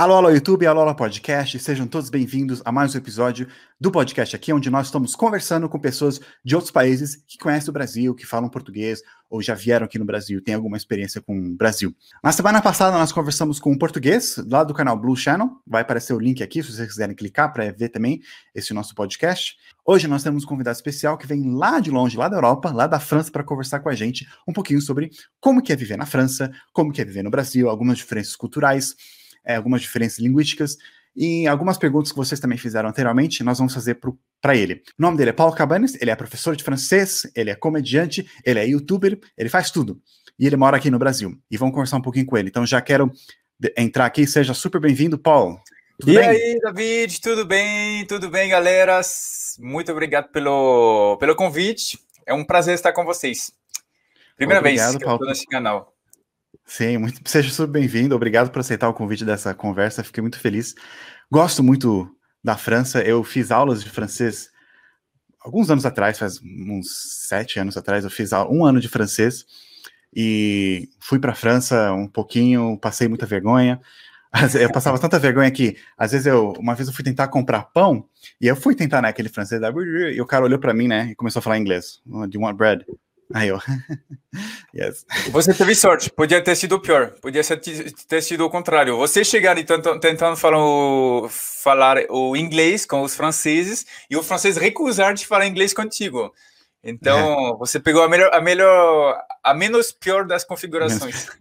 Alô, alô, YouTube, alô, alô, podcast, sejam todos bem-vindos a mais um episódio do podcast aqui, onde nós estamos conversando com pessoas de outros países que conhecem o Brasil, que falam português ou já vieram aqui no Brasil, têm alguma experiência com o Brasil. Na semana passada, nós conversamos com um português lá do canal Blue Channel, vai aparecer o link aqui se vocês quiserem clicar para ver também esse nosso podcast. Hoje nós temos um convidado especial que vem lá de longe, lá da Europa, lá da França, para conversar com a gente um pouquinho sobre como que é viver na França, como que é viver no Brasil, algumas diferenças culturais é, algumas diferenças linguísticas e algumas perguntas que vocês também fizeram anteriormente, nós vamos fazer para ele. O nome dele é Paulo Cabanes, ele é professor de francês, ele é comediante, ele é youtuber, ele faz tudo. E ele mora aqui no Brasil. E vamos conversar um pouquinho com ele. Então já quero entrar aqui, seja super bem-vindo, Paulo. Tudo e bem? aí, David, tudo bem? Tudo bem, galera? Muito obrigado pelo, pelo convite. É um prazer estar com vocês. Primeira obrigado, vez que Paulo. eu estou nesse canal. Sim, muito, seja super bem-vindo. Obrigado por aceitar o convite dessa conversa. Fiquei muito feliz. Gosto muito da França. Eu fiz aulas de francês alguns anos atrás, faz uns sete anos atrás. Eu fiz um ano de francês e fui para a França um pouquinho. Passei muita vergonha. Eu passava tanta vergonha que, às vezes, eu, uma vez eu fui tentar comprar pão e eu fui tentar, né, aquele francês, e o cara olhou para mim, né, e começou a falar inglês. Do you want bread? Aí eu. yes. Você teve sorte, podia ter sido pior, podia ter sido o contrário. Você chegar e tentando falar o, falar o inglês com os franceses e o francês recusar de falar inglês contigo. Então, é. você pegou a melhor, a melhor, a menos pior das configurações.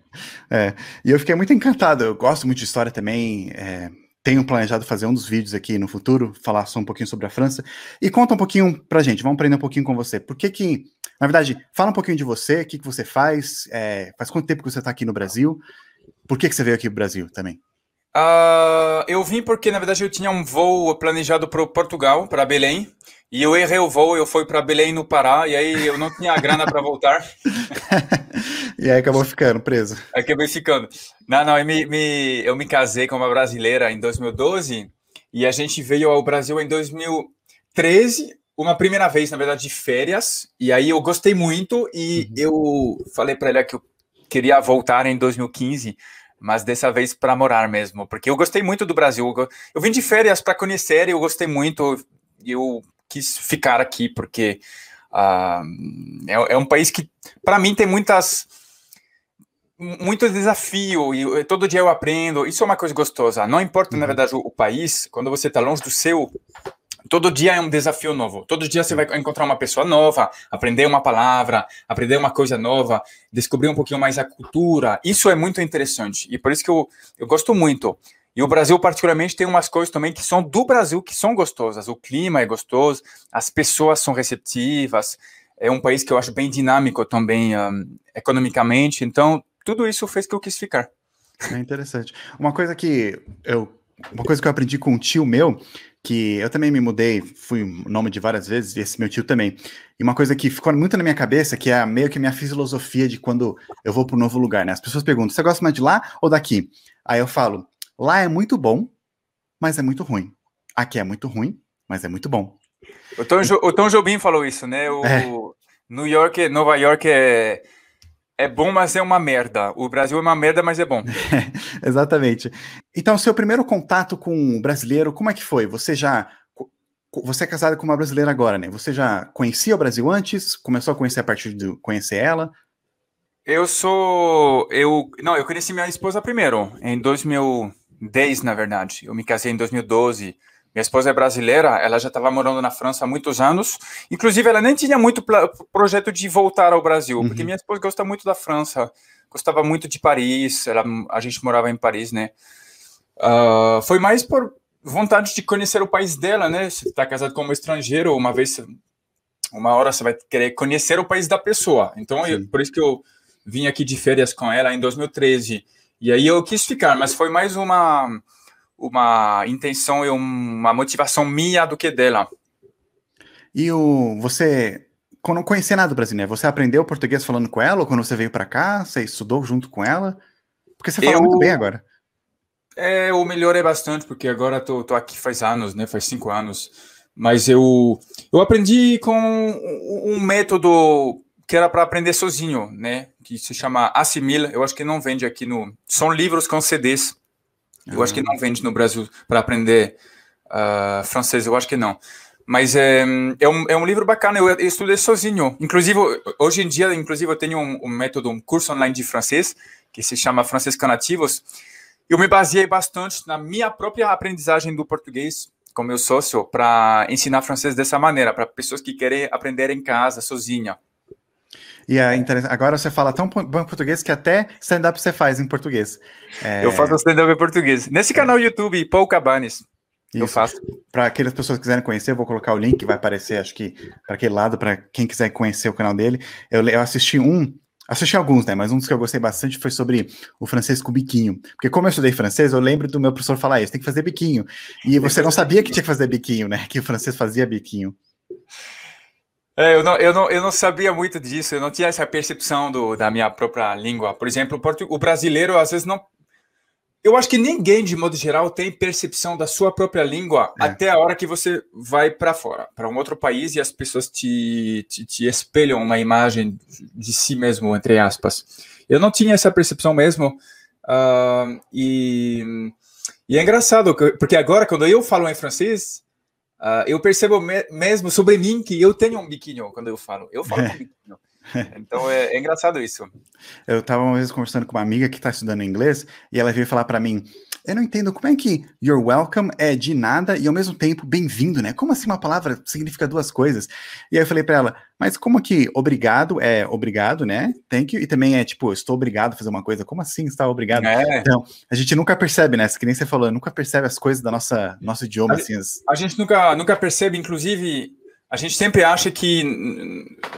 É, e eu fiquei muito encantado. Eu gosto muito de história também. É, tenho planejado fazer um dos vídeos aqui no futuro, falar só um pouquinho sobre a França. E conta um pouquinho pra gente, vamos aprender um pouquinho com você. Por que que, na verdade, fala um pouquinho de você, o que, que você faz, é, faz quanto tempo que você está aqui no Brasil, por que, que você veio aqui pro Brasil também? Uh, eu vim porque, na verdade, eu tinha um voo planejado para Portugal, para Belém, e eu errei o voo, eu fui para Belém, no Pará, e aí eu não tinha grana para voltar. e aí acabou ficando preso. Acabei ficando. Não, não, eu me, me, eu me casei com uma brasileira em 2012, e a gente veio ao Brasil em 2013, uma primeira vez, na verdade, de férias, e aí eu gostei muito, e uhum. eu falei para ela que eu queria voltar em 2015, mas dessa vez para morar mesmo, porque eu gostei muito do Brasil. Eu vim de férias para conhecer e eu gostei muito. Eu quis ficar aqui porque uh, é, é, um país que, para mim, tem muitas muito desafio e todo dia eu aprendo. Isso é uma coisa gostosa. Não importa, na uhum. verdade, o, o país, quando você está longe do seu, Todo dia é um desafio novo. Todo dia você vai encontrar uma pessoa nova, aprender uma palavra, aprender uma coisa nova, descobrir um pouquinho mais a cultura. Isso é muito interessante. E por isso que eu, eu gosto muito. E o Brasil, particularmente, tem umas coisas também que são do Brasil que são gostosas. O clima é gostoso, as pessoas são receptivas. É um país que eu acho bem dinâmico também, um, economicamente. Então, tudo isso fez que eu quis ficar. É interessante. Uma coisa que eu, uma coisa que eu aprendi com um tio meu que eu também me mudei, fui nome de várias vezes, e esse meu tio também. E uma coisa que ficou muito na minha cabeça, que é meio que minha filosofia de quando eu vou para um novo lugar, né? As pessoas perguntam, você gosta mais de lá ou daqui? Aí eu falo, lá é muito bom, mas é muito ruim. Aqui é muito ruim, mas é muito bom. O Tom, jo o Tom Jobim falou isso, né? O é. New York, Nova York é é bom, mas é uma merda. O Brasil é uma merda, mas é bom. exatamente. Então, seu primeiro contato com um brasileiro, como é que foi? Você já. Você é casado com uma brasileira agora, né? Você já conhecia o Brasil antes? Começou a conhecer a partir de conhecer ela? Eu sou. Eu. Não, eu conheci minha esposa primeiro, em 2010, na verdade. Eu me casei em 2012. Minha esposa é brasileira, ela já estava morando na França há muitos anos. Inclusive, ela nem tinha muito projeto de voltar ao Brasil, uhum. porque minha esposa gosta muito da França, gostava muito de Paris, ela, a gente morava em Paris, né? Uh, foi mais por vontade de conhecer o país dela, né? Você está casado com um estrangeiro, uma vez, uma hora você vai querer conhecer o país da pessoa. Então, eu, por isso que eu vim aqui de férias com ela em 2013. E aí eu quis ficar, mas foi mais uma uma intenção e uma motivação minha do que dela. E o você quando não conhecia nada do Brasil, né? Você aprendeu português falando com ela ou quando você veio para cá, você estudou junto com ela? Porque você fala eu, muito bem agora. É, o melhorei bastante porque agora tô, tô aqui faz anos, né? Faz cinco anos. Mas eu eu aprendi com um método que era para aprender sozinho, né? Que se chama Assimila. Eu acho que não vende aqui no. São livros com CDs Eu acho que não vende no Brasil para aprender uh, francês, eu acho que não. Mas é, é, um, é um livro bacana, eu, eu estudei sozinho. Inclusive, hoje em dia, inclusive, eu tenho um, um, método, um curso online de francês, que se chama Francês Canativos. Eu me baseei bastante na minha própria aprendizagem do português com meu sócio para ensinar francês dessa maneira, para pessoas que querem aprender em casa, sozinha. E é agora você fala tão bom português que até stand-up você faz em português. É... Eu faço stand-up em português. Nesse canal YouTube, Paul Cabanes. Isso. Eu faço. Para aquelas pessoas que quiserem conhecer, eu vou colocar o link, vai aparecer, acho que para aquele lado, para quem quiser conhecer o canal dele. Eu, eu assisti um, assisti alguns, né? Mas um dos que eu gostei bastante foi sobre o francês com biquinho. Porque como eu estudei francês, eu lembro do meu professor falar isso, tem que fazer biquinho. E você não sabia que tinha que fazer biquinho, né? Que o francês fazia biquinho. É, eu, não, eu, não, eu não sabia muito disso, eu não tinha essa percepção do, da minha própria língua. Por exemplo, o, brasileiro às vezes não eu acho que ninguém, de modo geral, tem percepção da sua própria língua é. até a hora que você vai para fora, para um outro país e as pessoas te, te, te, espelham uma imagem de si mesmo, entre aspas. Eu não tinha essa percepção mesmo. Uh, e, e, é engraçado, porque agora, quando eu falo em francês, uh, eu percebo me mesmo sobre mim que eu tenho um biquinho quando eu falo. Eu falo com biquinho. Então é, é, engraçado isso. Eu estava uma vez conversando com uma amiga que está estudando inglês e ela veio falar para mim: Eu não entendo como é que you're welcome é de nada e ao mesmo tempo bem-vindo, né? Como assim uma palavra significa duas coisas? E aí eu falei para ela: Mas como que obrigado é obrigado, né? Thank you, e também é tipo, estou obrigado a fazer uma coisa. Como assim está obrigado? É. Então, a gente nunca percebe, né? Que nem você falou, nunca percebe as coisas da nossa nosso idioma. A, assim, as... a gente nunca, nunca percebe, inclusive a gente sempre acha que,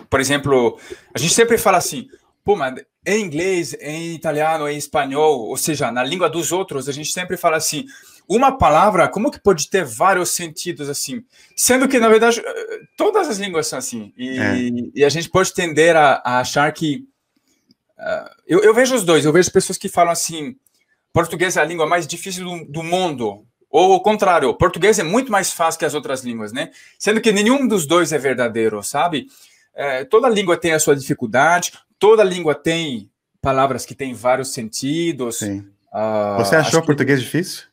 por exemplo, a gente sempre fala assim, pô, mas em inglês, em italiano, em espanhol, ou seja, na língua dos outros, a gente sempre fala assim, uma palavra, como que pode ter vários sentidos assim? Sendo que, na verdade, todas as línguas são assim. E, é. e a gente pode tender a, a achar que. Uh, eu, eu, vejo os dois, eu vejo pessoas que falam assim: português é a língua mais difícil do, do mundo. Ou o contrário, o português é muito mais fácil que as outras línguas, né? Sendo que nenhum dos dois é verdadeiro, sabe? É, toda língua tem a sua dificuldade, toda língua tem palavras que têm vários sentidos. Sim. Uh, Você achou o português difícil?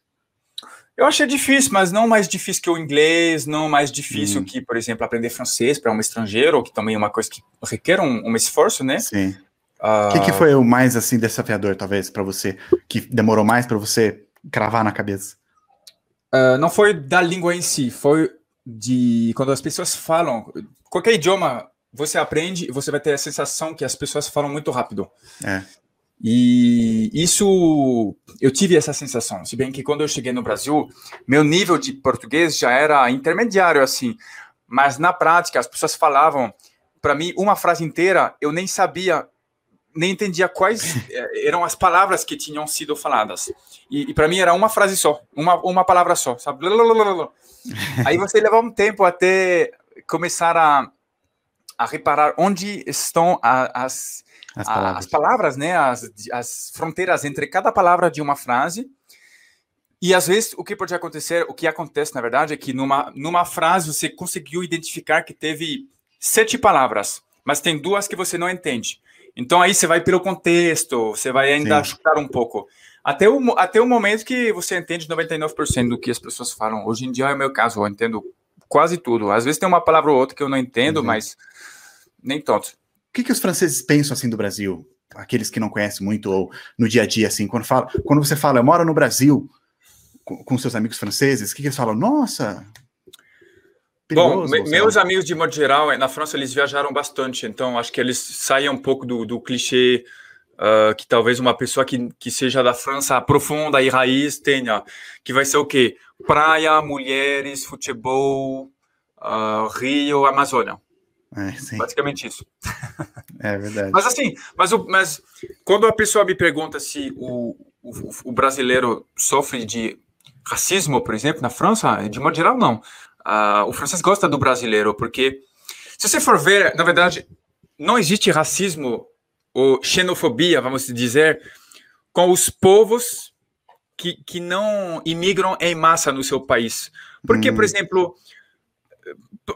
Eu achei difícil, mas não mais difícil que o inglês, não mais difícil hum. que, por exemplo, aprender francês para um estrangeiro, que também é uma coisa que requer um, um esforço, né? Sim. O uh... que, que, foi o mais assim desafiador, talvez, para você, que demorou mais para você cravar na cabeça? Uh, não foi da língua em si, foi de quando as pessoas falam. Qualquer idioma você aprende, você vai ter a sensação que as pessoas falam muito rápido. É. E isso, eu tive essa sensação. Se bem que quando eu cheguei no Brasil, meu nível de português já era intermediário, assim. Mas na prática, as pessoas falavam, para mim, uma frase inteira, eu nem sabia nem entendia quais eh, eram as palavras que tinham sido faladas. E, e para mim era uma frase só, uma, uma palavra só, sabe? Aí você leva um tempo até começar a, a reparar onde estão a, as, as palavras, a, as palavras né? As, as fronteiras entre cada palavra de uma frase. E às vezes o que pode acontecer, o que acontece na verdade é que numa, numa frase você conseguiu identificar que teve sete palavras, mas tem duas que você não entende. Então aí você vai pelo contexto, você vai ainda Sim. chutar um pouco. Até o, até o momento que você entende 99% do que as pessoas falam. Hoje em dia é o meu caso, eu entendo quase tudo. Às vezes tem uma palavra ou outra que eu não entendo, uhum. mas nem tanto. O que, que os franceses pensam assim do Brasil? Aqueles que não conhecem muito ou no dia a dia, assim, quando, fala, quando você fala, eu moro no Brasil com, com seus amigos franceses, o que, que eles falam? Nossa, Perigoso, Bom, meus amigos de modo geral, na França eles viajaram bastante, então acho que eles saem um pouco do, do clichê uh, que talvez uma pessoa que, que seja da França profunda e raiz tenha, que vai ser o quê? Praia, mulheres, futebol, uh, Rio, Amazônia. É, Basicamente isso. É verdade. mas assim, mas, o, mas quando a pessoa me pergunta se o, o, o brasileiro sofre de racismo, por exemplo, na França, de modo geral, não uh, o francês gosta do brasileiro, porque se você for ver, na verdade, não existe racismo ou xenofobia, vamos dizer, com os povos que, que não imigram em massa no seu país. Porque, hum. por exemplo,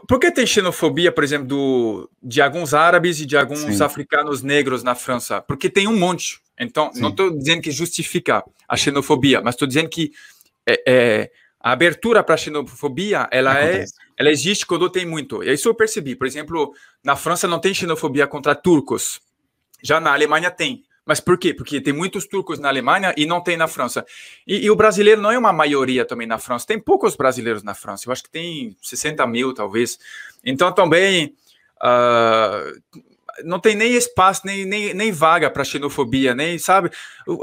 por que tem xenofobia, por exemplo, do, de alguns árabes e de alguns Sim. africanos negros na França? Porque tem um monte. Então, Sim. não estou dizendo que justifica a xenofobia, mas estou dizendo que é, é, a abertura para a xenofobia, ela é, ela existe quando tem muito. E isso eu percebi. Por exemplo, na França não tem xenofobia contra turcos. Já na Alemanha tem. Mas por quê? Porque tem muitos turcos na Alemanha e não tem na França. E, e, o brasileiro não é uma maioria também na França. Tem poucos brasileiros na França. Eu acho que tem 60 mil, talvez. Então, também, uh, não tem nem espaço, nem, nem, nem vaga para xenofobia, nem, sabe?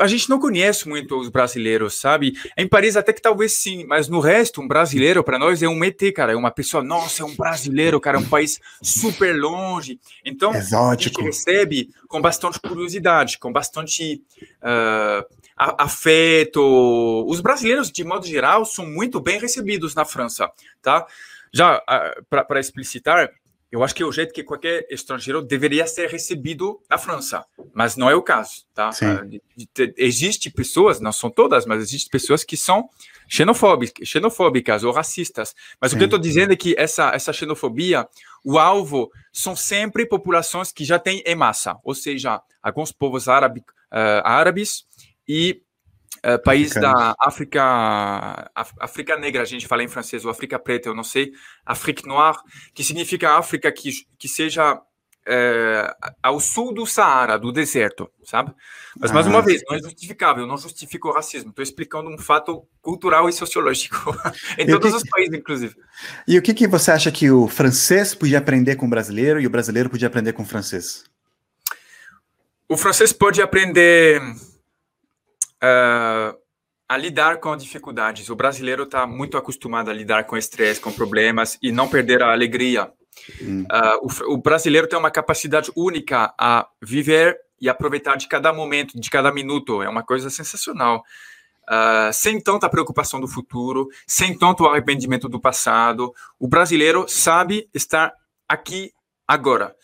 A gente não conhece muito os brasileiros, sabe? Em Paris até que talvez sim, mas no resto, um brasileiro para nós é um ET, cara, é uma pessoa, nossa, é um brasileiro, cara, é um país super longe. Então, Exótico. a gente recebe com bastante curiosidade, com bastante uh, afeto. Os brasileiros, de modo geral, são muito bem recebidos na França, tá? Já uh, para explicitar, eu acho que é o jeito que qualquer estrangeiro deveria ser recebido na França, mas não é o caso, tá? Uh, existe pessoas, não são todas, mas existem pessoas que são xenofóbicas, xenofóbicas ou racistas. Mas Sim. o que eu estou dizendo é que essa, essa xenofobia, o alvo são sempre populações que já têm em massa, ou seja, alguns povos árabe, uh, árabes e é, país da África, África Negra, a gente fala em francês, ou África Preta, eu não sei, Afrique Noire, que significa África que, que seja é, ao sul do Saara, do deserto, sabe? Mas, ah, mais uma vez, não é justificável, não justifica o racismo, estou explicando um fato cultural e sociológico, em e todos que, os países, inclusive. E o que, que você acha que o francês podia aprender com o brasileiro e o brasileiro podia aprender com o francês? O francês pode aprender uh, a lidar com dificuldades. O brasileiro está muito acostumado a lidar com estresse, com problemas e não perder a alegria. Hum. Uh, o, o, brasileiro tem uma capacidade única a viver e aproveitar de cada momento, de cada minuto. É uma coisa sensacional. Uh, sem tanta preocupação do futuro, sem tanto arrependimento do passado. O brasileiro sabe estar aqui agora.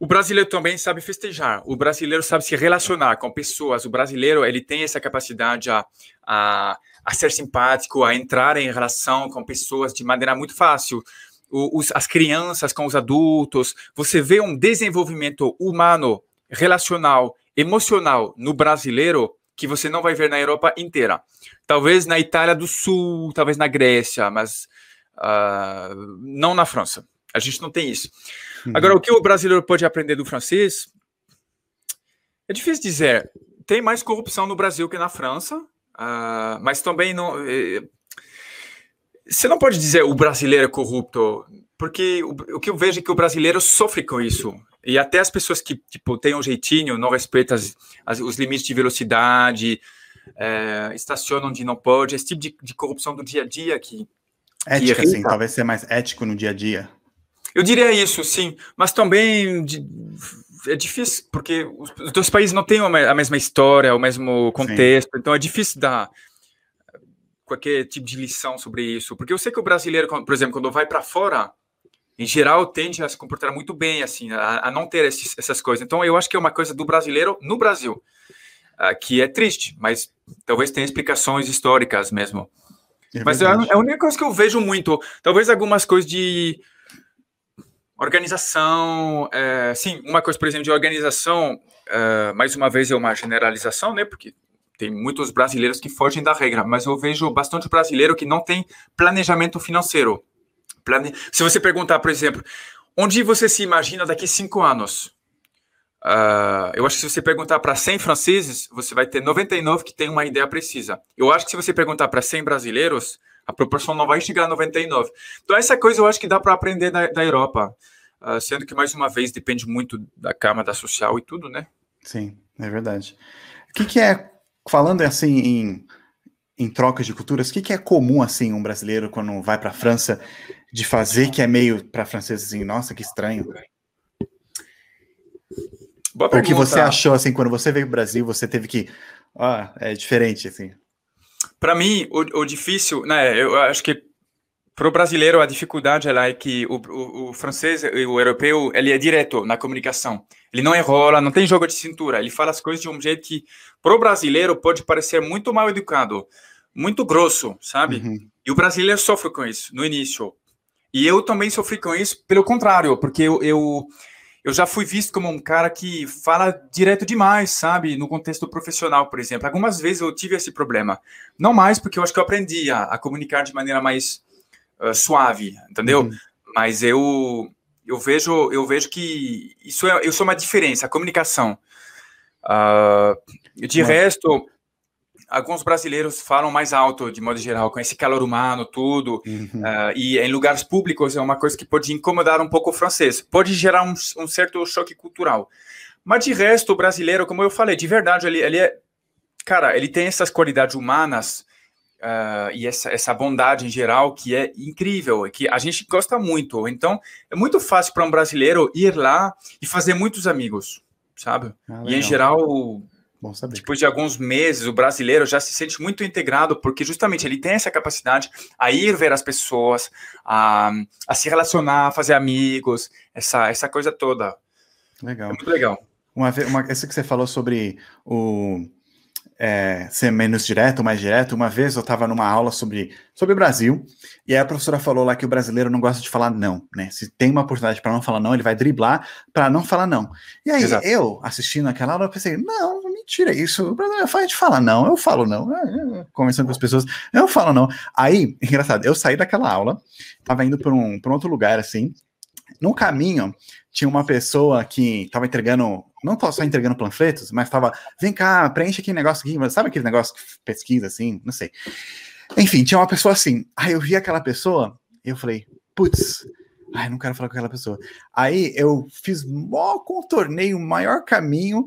O brasileiro também sabe festejar. O brasileiro sabe se relacionar com pessoas. O brasileiro ele tem essa capacidade a, a, a ser simpático, a entrar em relação com pessoas de maneira muito fácil. O, os, as crianças com os adultos. Você vê um desenvolvimento humano, relacional, emocional no brasileiro que você não vai ver na Europa inteira. Talvez na Itália do Sul, talvez na Grécia, mas uh, não na França. A gente não tem isso. Uhum. Agora, o que o brasileiro pode aprender do francês? É difícil dizer. Tem mais corrupção no Brasil que na França, uh, mas também não. Eh, você não pode dizer o brasileiro é corrupto, porque o, o, que eu vejo é que o brasileiro sofre com isso. E até as pessoas que tipo, têm um jeitinho, não respeitam as, as, os limites de velocidade, é, estacionam onde não pode, esse tipo de, de corrupção do dia a dia que. Ética, que sim, talvez ser mais ético no dia a dia. Eu diria isso, sim, mas também de, é difícil, porque os dois países não têm a mesma história, o mesmo contexto, sim. então é difícil dar qualquer tipo de lição sobre isso. Porque eu sei que o brasileiro, por exemplo, quando vai para fora, em geral, tende a se comportar muito bem, assim, a, a não ter esses, essas coisas. Então, eu acho que é uma coisa do brasileiro no Brasil, uh, que é triste, mas talvez tenha explicações históricas mesmo. É mas é a, é a única coisa que eu vejo muito. Talvez algumas coisas de Organização, é, sim, uma coisa, por exemplo, de organização, é, mais uma vez é uma generalização, né? Porque tem muitos brasileiros que fogem da regra, mas eu vejo bastante brasileiro que não tem planejamento financeiro. Plane... Se você perguntar, por exemplo, onde você se imagina daqui cinco anos? Uh, eu acho que se você perguntar para 100 franceses, você vai ter 99 que tem uma ideia precisa. Eu acho que se você perguntar para 100 brasileiros, a proporção não vai chegar a 99. Então, essa coisa eu acho que dá para aprender da, da Europa. Uh, sendo que, mais uma vez, depende muito da camada social e tudo, né? Sim, é verdade. O que, que é, falando assim em, em trocas de culturas, o que, que é comum, assim, um brasileiro, quando vai para a França, de fazer que é meio para francês assim, nossa, que estranho? o que você achou, assim, quando você veio para o Brasil, você teve que. Ah, é diferente, assim. Para mim, o, o, difícil, né? Eu acho que para o brasileiro a dificuldade é que o, o, o, francês e o europeu ele é direto na comunicação. Ele não enrola, não tem jogo de cintura. Ele fala as coisas de um jeito que para o brasileiro pode parecer muito mal educado, muito grosso, sabe? Uhum. E o brasileiro sofre com isso no início. E eu também sofri com isso pelo contrário, porque eu, eu eu já fui visto como um cara que fala direto demais, sabe? No contexto profissional, por exemplo. Algumas vezes eu tive esse problema. Não mais, porque eu acho que eu aprendi a, a comunicar de maneira mais uh, suave, entendeu? Uhum. Mas eu, eu, vejo, eu vejo que isso é, isso é uma diferença, a comunicação. Uh, de resto, alguns brasileiros falam mais alto, de modo geral, com esse calor humano, tudo, uhum. uh, e em lugares públicos é uma coisa que pode incomodar um pouco o francês, pode gerar um, um certo choque cultural. Mas de resto, o brasileiro, como eu falei, de verdade, ele, ele é. Cara, ele tem essas qualidades humanas uh, e essa, essa bondade em geral que é incrível, que a gente gosta muito. Então, é muito fácil para um brasileiro ir lá e fazer muitos amigos, sabe? Ah, e em geral Bom saber. Depois de alguns meses, o brasileiro já se sente muito integrado, porque justamente ele tem essa capacidade a ir ver as pessoas, a, a se relacionar, a fazer amigos, essa, essa coisa toda. Legal. É muito legal. Uma, uma, essa que você falou sobre o é, ser menos direto, mais direto. Uma vez eu estava numa aula sobre, sobre o Brasil, e aí a professora falou lá que o brasileiro não gosta de falar não, né? Se tem uma oportunidade para não falar não, ele vai driblar para não falar não. E aí Exato. eu, assistindo aquela aula, eu pensei, não, mentira, isso, o brasileiro faz de falar não, eu falo não. É, é, conversando com as pessoas, eu falo não. Aí, engraçado, eu saí daquela aula, estava indo para um, um outro lugar assim, no caminho, tinha uma pessoa que estava entregando, não só entregando panfletos, mas estava, vem cá, preenche aquele negócio aqui, sabe aquele negócio que pesquisa assim, não sei. Enfim, tinha uma pessoa assim. Aí eu vi aquela pessoa eu falei, putz, ai, não quero falar com aquela pessoa. Aí eu fiz mó contornei o maior caminho,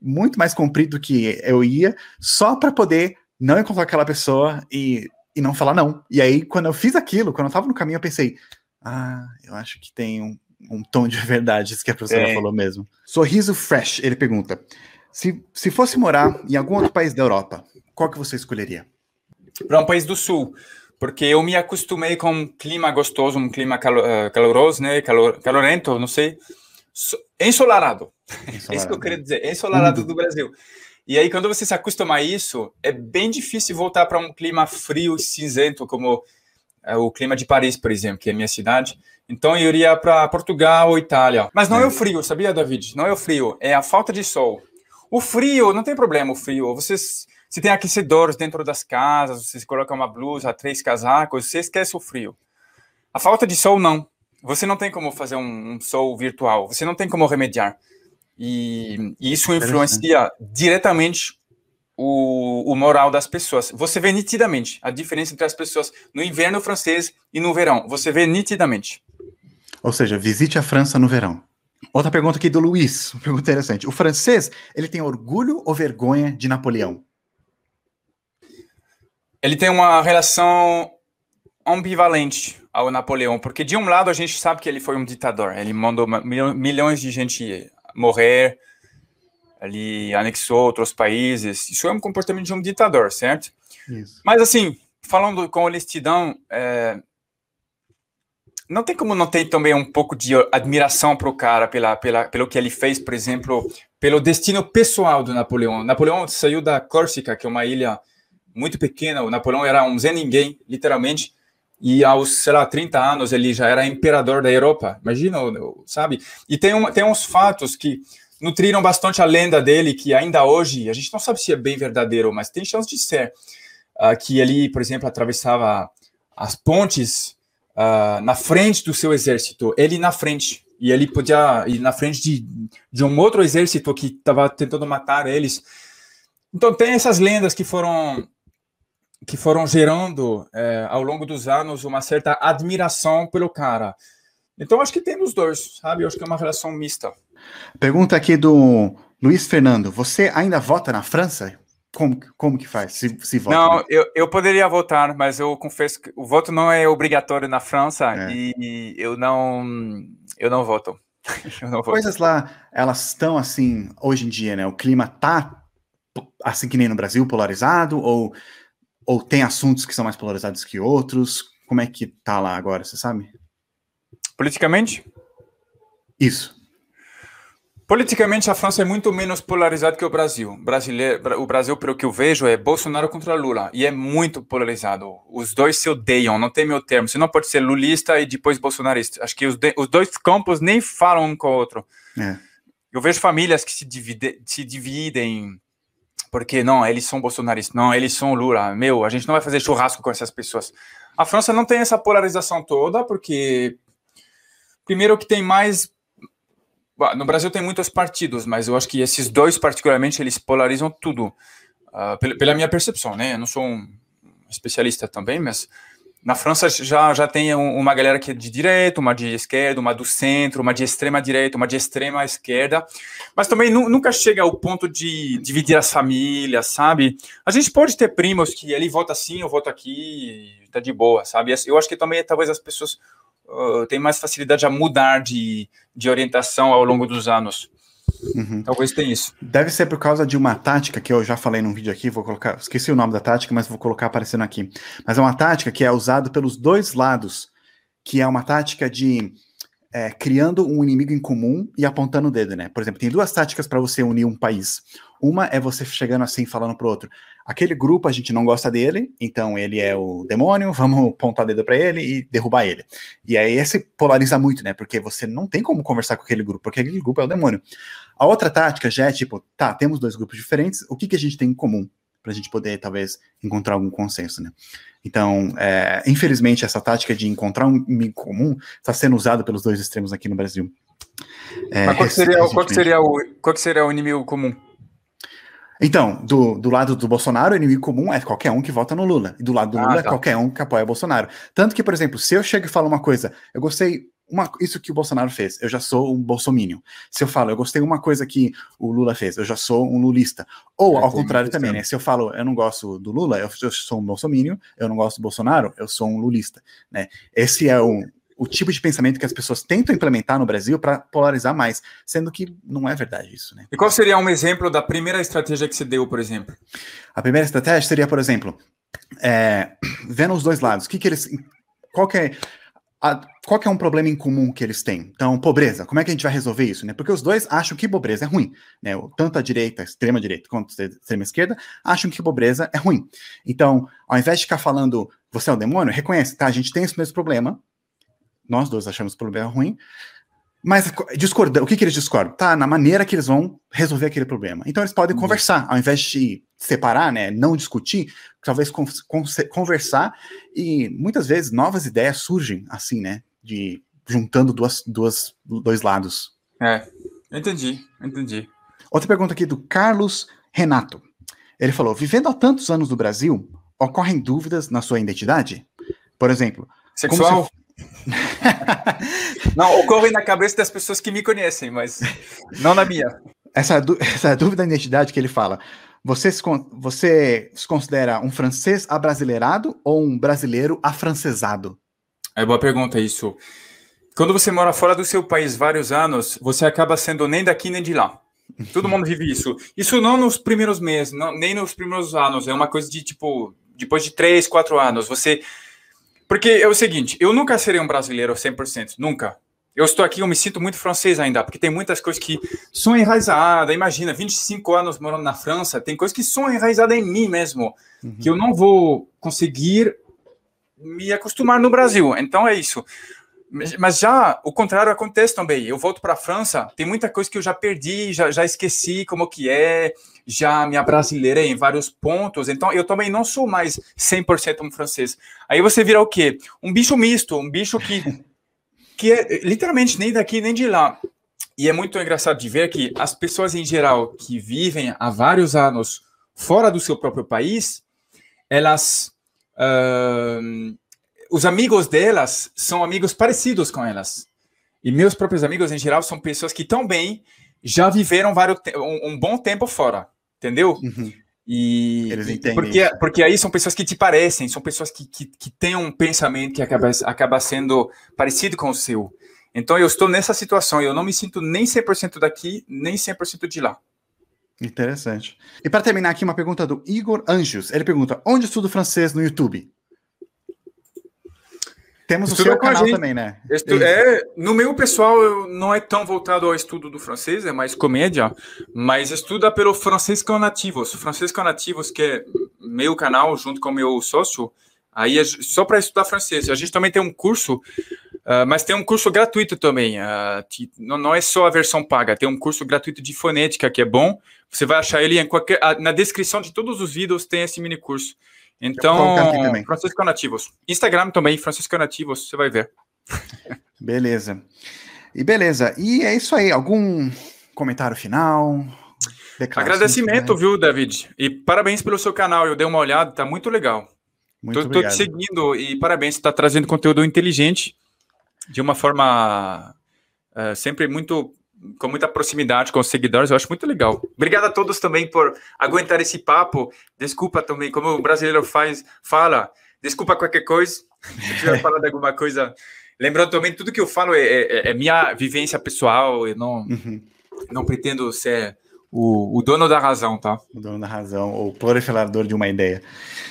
muito mais comprido que eu ia, só para poder não encontrar aquela pessoa e, e não falar não. E aí, quando eu fiz aquilo, quando eu tava no caminho, eu pensei, ah, eu acho que tem um, um tom de verdade, isso que a professora é. falou mesmo. Sorriso Fresh, ele pergunta: se, se fosse morar em algum outro país da Europa, qual que você escolheria? Para um país do sul, porque eu me acostumei com um clima gostoso, um clima calo, uh, caloroso, né, calor, calorento, não sei, so, ensolarado. ensolarado. É isso que eu queria dizer, ensolarado do Brasil. E aí, quando você se acostuma a isso, é bem difícil voltar para um clima frio e cinzento, como é o clima de Paris, por exemplo, que é a minha cidade. Então eu iria para Portugal ou Itália. Mas não é. o frio, sabia, David? Não é o frio, é a falta de sol. O frio, não tem problema o frio. Vocês, se tem aquecedores dentro das casas, você coloca uma blusa, três casacos, você esquece o frio. A falta de sol, não. Você não tem como fazer um, um sol virtual. Você não tem como remediar. E, e isso influencia diretamente o, o, moral das pessoas. Você vê nitidamente a diferença entre as pessoas no inverno francês e no verão. Você vê nitidamente. Ou seja, visite a França no verão. Outra pergunta aqui do Luiz, uma pergunta interessante. O francês, ele tem orgulho ou vergonha de Napoleão? Ele tem uma relação ambivalente ao Napoleão, porque de um lado a gente sabe que ele foi um ditador, ele mandou milhões de gente morrer, ele anexou outros países. Isso é um comportamento de um ditador, certo? Isso. Mas, assim, falando com honestidão, é, não tem como não ter também um pouco de admiração para o cara pela, pela, pelo que ele fez, por exemplo, pelo destino pessoal do Napoleão. Napoleão saiu da Córcega, que é uma ilha muito pequena. O Napoleão era um Zé Ninguém, literalmente. E aos, sei lá, 30 anos ele já era imperador da Europa. Imagina, sabe? E tem, um, tem uns fatos que nutriram bastante a lenda dele, que ainda hoje, a gente não sabe se é bem verdadeiro, mas tem chance de ser, uh, que ele, por exemplo, atravessava as pontes uh, na frente do seu exército, ele na frente, e ele podia ir na frente de, de um outro exército que estava tentando matar eles. Então tem essas lendas que foram que foram gerando eh, ao longo dos anos uma certa admiração pelo cara. Então acho que tem os dois, sabe? Eu acho que é uma relação mista. Pergunta aqui do Luiz Fernando: você ainda vota na França? Como, como que faz? Se, se vota? Não, eu, eu poderia votar, mas eu confesso que o voto não é obrigatório na França é. e eu não, eu não voto. eu não voto. Coisas lá, elas estão assim, hoje em dia, né? O clima tá assim que nem no Brasil, polarizado, ou, ou tem assuntos que são mais polarizados que outros? Como é que tá lá agora, você sabe? Politicamente? Isso. Politicamente, a França é muito menos polarizada que o Brasil. Brasileiro, o Brasil, pelo que eu vejo, é Bolsonaro contra Lula. E é muito polarizado. Os dois se odeiam, não tem meu termo. Você não pode ser lulista e depois bolsonarista. Acho que os, de, os dois campos nem falam um com o outro. É. Eu vejo famílias que se, divide, se dividem porque, não, eles são bolsonaristas, não, eles são Lula. Meu, a gente não vai fazer churrasco com essas pessoas. A França não tem essa polarização toda, porque, primeiro, que tem mais no Brasil tem muitos partidos, mas eu acho que esses dois, particularmente, eles polarizam tudo. Uh, pela, pela, minha percepção, né? Eu não sou um especialista também, mas na França já, já tem uma galera que é de direita, uma de esquerda, uma do centro, uma de extrema direita, uma de extrema esquerda, mas também nu, nunca chega ao ponto de dividir as famílias, sabe? A gente pode ter primos que ele vota assim, eu voto aqui, tá de boa, sabe? Eu acho que também talvez as pessoas uh, tem mais facilidade a mudar de, de orientação ao longo dos anos. Uhum. Talvez tenha isso. Deve ser por causa de uma tática que eu já falei num vídeo aqui, vou colocar, esqueci o nome da tática, mas vou colocar aparecendo aqui. Mas é uma tática que é usada pelos dois lados, que é uma tática de é, criando um inimigo em comum e apontando o dedo, né? Por exemplo, tem duas táticas para você unir um país. Uma é você chegando assim, falando pro outro: aquele grupo a gente não gosta dele, então ele é o demônio, vamos apontar dedo para ele e derrubar ele. E aí esse polariza muito, né? Porque você não tem como conversar com aquele grupo, porque aquele grupo é o demônio. A outra tática já é tipo: tá, temos dois grupos diferentes, o que, que a gente tem em comum? Para a gente poder, talvez, encontrar algum consenso, né? Então, é, infelizmente, essa tática de encontrar um inimigo comum está sendo usada pelos dois extremos aqui no Brasil. É, Mas qual, seria, qual, seria o, qual que seria o inimigo comum? Então, do, do lado do Bolsonaro, o inimigo comum é qualquer um que vota no Lula. E do lado do ah, Lula é tá. é qualquer um que apoia o Bolsonaro. Tanto que, por exemplo, se eu chego e falo uma coisa, eu gostei uma, isso que o Bolsonaro fez, eu já sou um bolsomínio. Se eu falo, eu gostei uma coisa que o Lula fez, eu já sou um lulista. Ou, é, ao contrário também, né? Se eu falo, eu não gosto do Lula, eu, eu, sou um bolsomínio, eu não gosto do Bolsonaro, eu sou um lulista, né? Esse é o, o tipo de pensamento que as pessoas tentam implementar no Brasil para polarizar mais, sendo que não é verdade isso, né? E qual seria um exemplo da primeira estratégia que você deu, por exemplo? A primeira estratégia seria, por exemplo, é, vendo os dois lados, que, que eles. Qual que é. A, qual que é um problema em comum que eles têm? Então, pobreza, como é que a gente vai resolver isso, né? Porque os dois acham que pobreza é ruim, né? Tanto a direita, a extrema direita, quanto a extrema esquerda acham que pobreza é ruim. Então, ao invés de ficar falando você é o demônio, reconhece, tá? A gente tem esse mesmo problema, nós dois achamos o problema ruim, mas discorda, o que, que eles discordam? Tá, na maneira que eles vão resolver aquele problema. Então eles podem uhum. conversar, ao invés de separar, né, não discutir, talvez con con conversar, e muitas vezes novas ideias surgem assim, né, de juntando duas, duas, dois lados. É, entendi, entendi. Outra pergunta aqui do Carlos Renato. Ele falou: vivendo há tantos anos no Brasil, ocorrem dúvidas na sua identidade? Por exemplo, sexual? não, ocorre na cabeça das pessoas que me conhecem, mas não na minha. Essa, essa dúvida de identidade que ele fala, você se, você se considera um francês abrasileirado ou um brasileiro afrancesado? É boa pergunta isso. Quando você mora fora do seu país vários anos, você acaba sendo nem daqui nem de lá. Todo mundo vive isso. Isso não nos primeiros meses, não, nem nos primeiros anos. É uma coisa de tipo, depois de três, quatro anos, você porque é o seguinte, eu nunca serei um brasileiro 100%, nunca. Eu estou aqui, eu me sinto muito francês ainda, porque tem muitas coisas que são enraizadas. Imagina, 25 anos morando na França, tem coisas que são enraizadas em mim mesmo, uhum. que eu não vou conseguir me acostumar no Brasil. Então é isso. Mas já o contrário acontece também. Eu volto para a França, tem muita coisa que eu já perdi, já, já esqueci como que é, já me abrasileirei em vários pontos. Então eu também não sou mais 100% um francês. Aí você vira o quê? Um bicho misto, um bicho que, que é literalmente nem daqui nem de lá. E é muito engraçado de ver que as pessoas em geral que vivem há vários anos fora do seu próprio país, elas. Uh, os amigos delas são amigos parecidos com elas. E meus próprios amigos, em geral, são pessoas que também já viveram vários, um, um bom tempo fora, entendeu? Uhum. E Eles entendem porque, porque aí são pessoas que te parecem, são pessoas que, que, que têm um pensamento que acaba, acaba sendo parecido com o seu. Então eu estou nessa situação, eu não me sinto nem 100% daqui, nem 100% de lá. Interessante. E para terminar aqui, uma pergunta do Igor Anjos. Ele pergunta: onde estudo francês no YouTube? Temos Estuda o seu canal também, né? Estu é, no meu pessoal não é tão voltado ao estudo do francês, é mais comédia, mas estuda pelo Francês com Nativos. Francês com Nativos, que é meu canal, junto com meu sócio, aí é só para estudar francês. A gente também tem um curso, uh, mas tem um curso gratuito também. Uh, não, não é só a versão paga, tem um curso gratuito de fonética que é bom. Você vai achar ele em qualquer. Na descrição de todos os vídeos tem esse mini curso. Então, Francisco Nativos. Instagram também, Francisco Nativos, você vai ver. Beleza. E beleza. E é isso aí. Algum comentário final? Agradecimento, viu, David? E parabéns pelo seu canal. Eu dei uma olhada, tá muito legal. Muito tô, obrigado. tô te seguindo e parabéns, você está trazendo conteúdo inteligente de uma forma uh, sempre muito com muita proximidade com os seguidores, eu acho muito legal. Obrigado a todos também por aguentar esse papo. Desculpa também, como o brasileiro faz, fala, desculpa qualquer coisa, se tiver falado alguma coisa. Lembrando também, tudo que eu falo é, é, é minha vivência pessoal, eu não, uhum. não pretendo ser o, o, dono da razão, tá? O dono da razão, ou proliferador de uma ideia.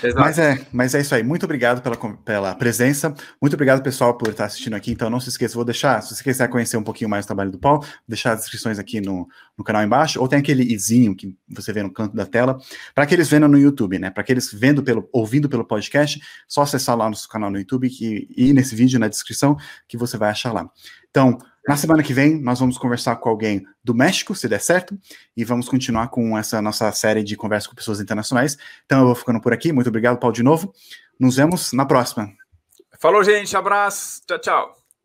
Exato. Mas é, mas é isso aí. Muito obrigado pela, pela presença. Muito obrigado, pessoal, por estar assistindo aqui. Então, não se esqueça, vou deixar, se você quiser conhecer um pouquinho mais o trabalho do Paulo, vou deixar as descrições aqui no, no canal embaixo, ou tem aquele izinho que você vê no canto da tela, para aqueles vendo no YouTube, né? Para aqueles vendo pelo, ouvindo pelo podcast, só acessar lá no nosso canal no YouTube que, e nesse vídeo na descrição que você vai achar lá. Então, na semana que vem, nós vamos conversar com alguém do México, se der certo, e vamos continuar com essa nossa série de conversa com pessoas internacionais. Então, eu vou ficando por aqui. Muito obrigado, Paulo, de novo. Nos vemos na próxima. Falou, gente. Abraço. Tchau, tchau.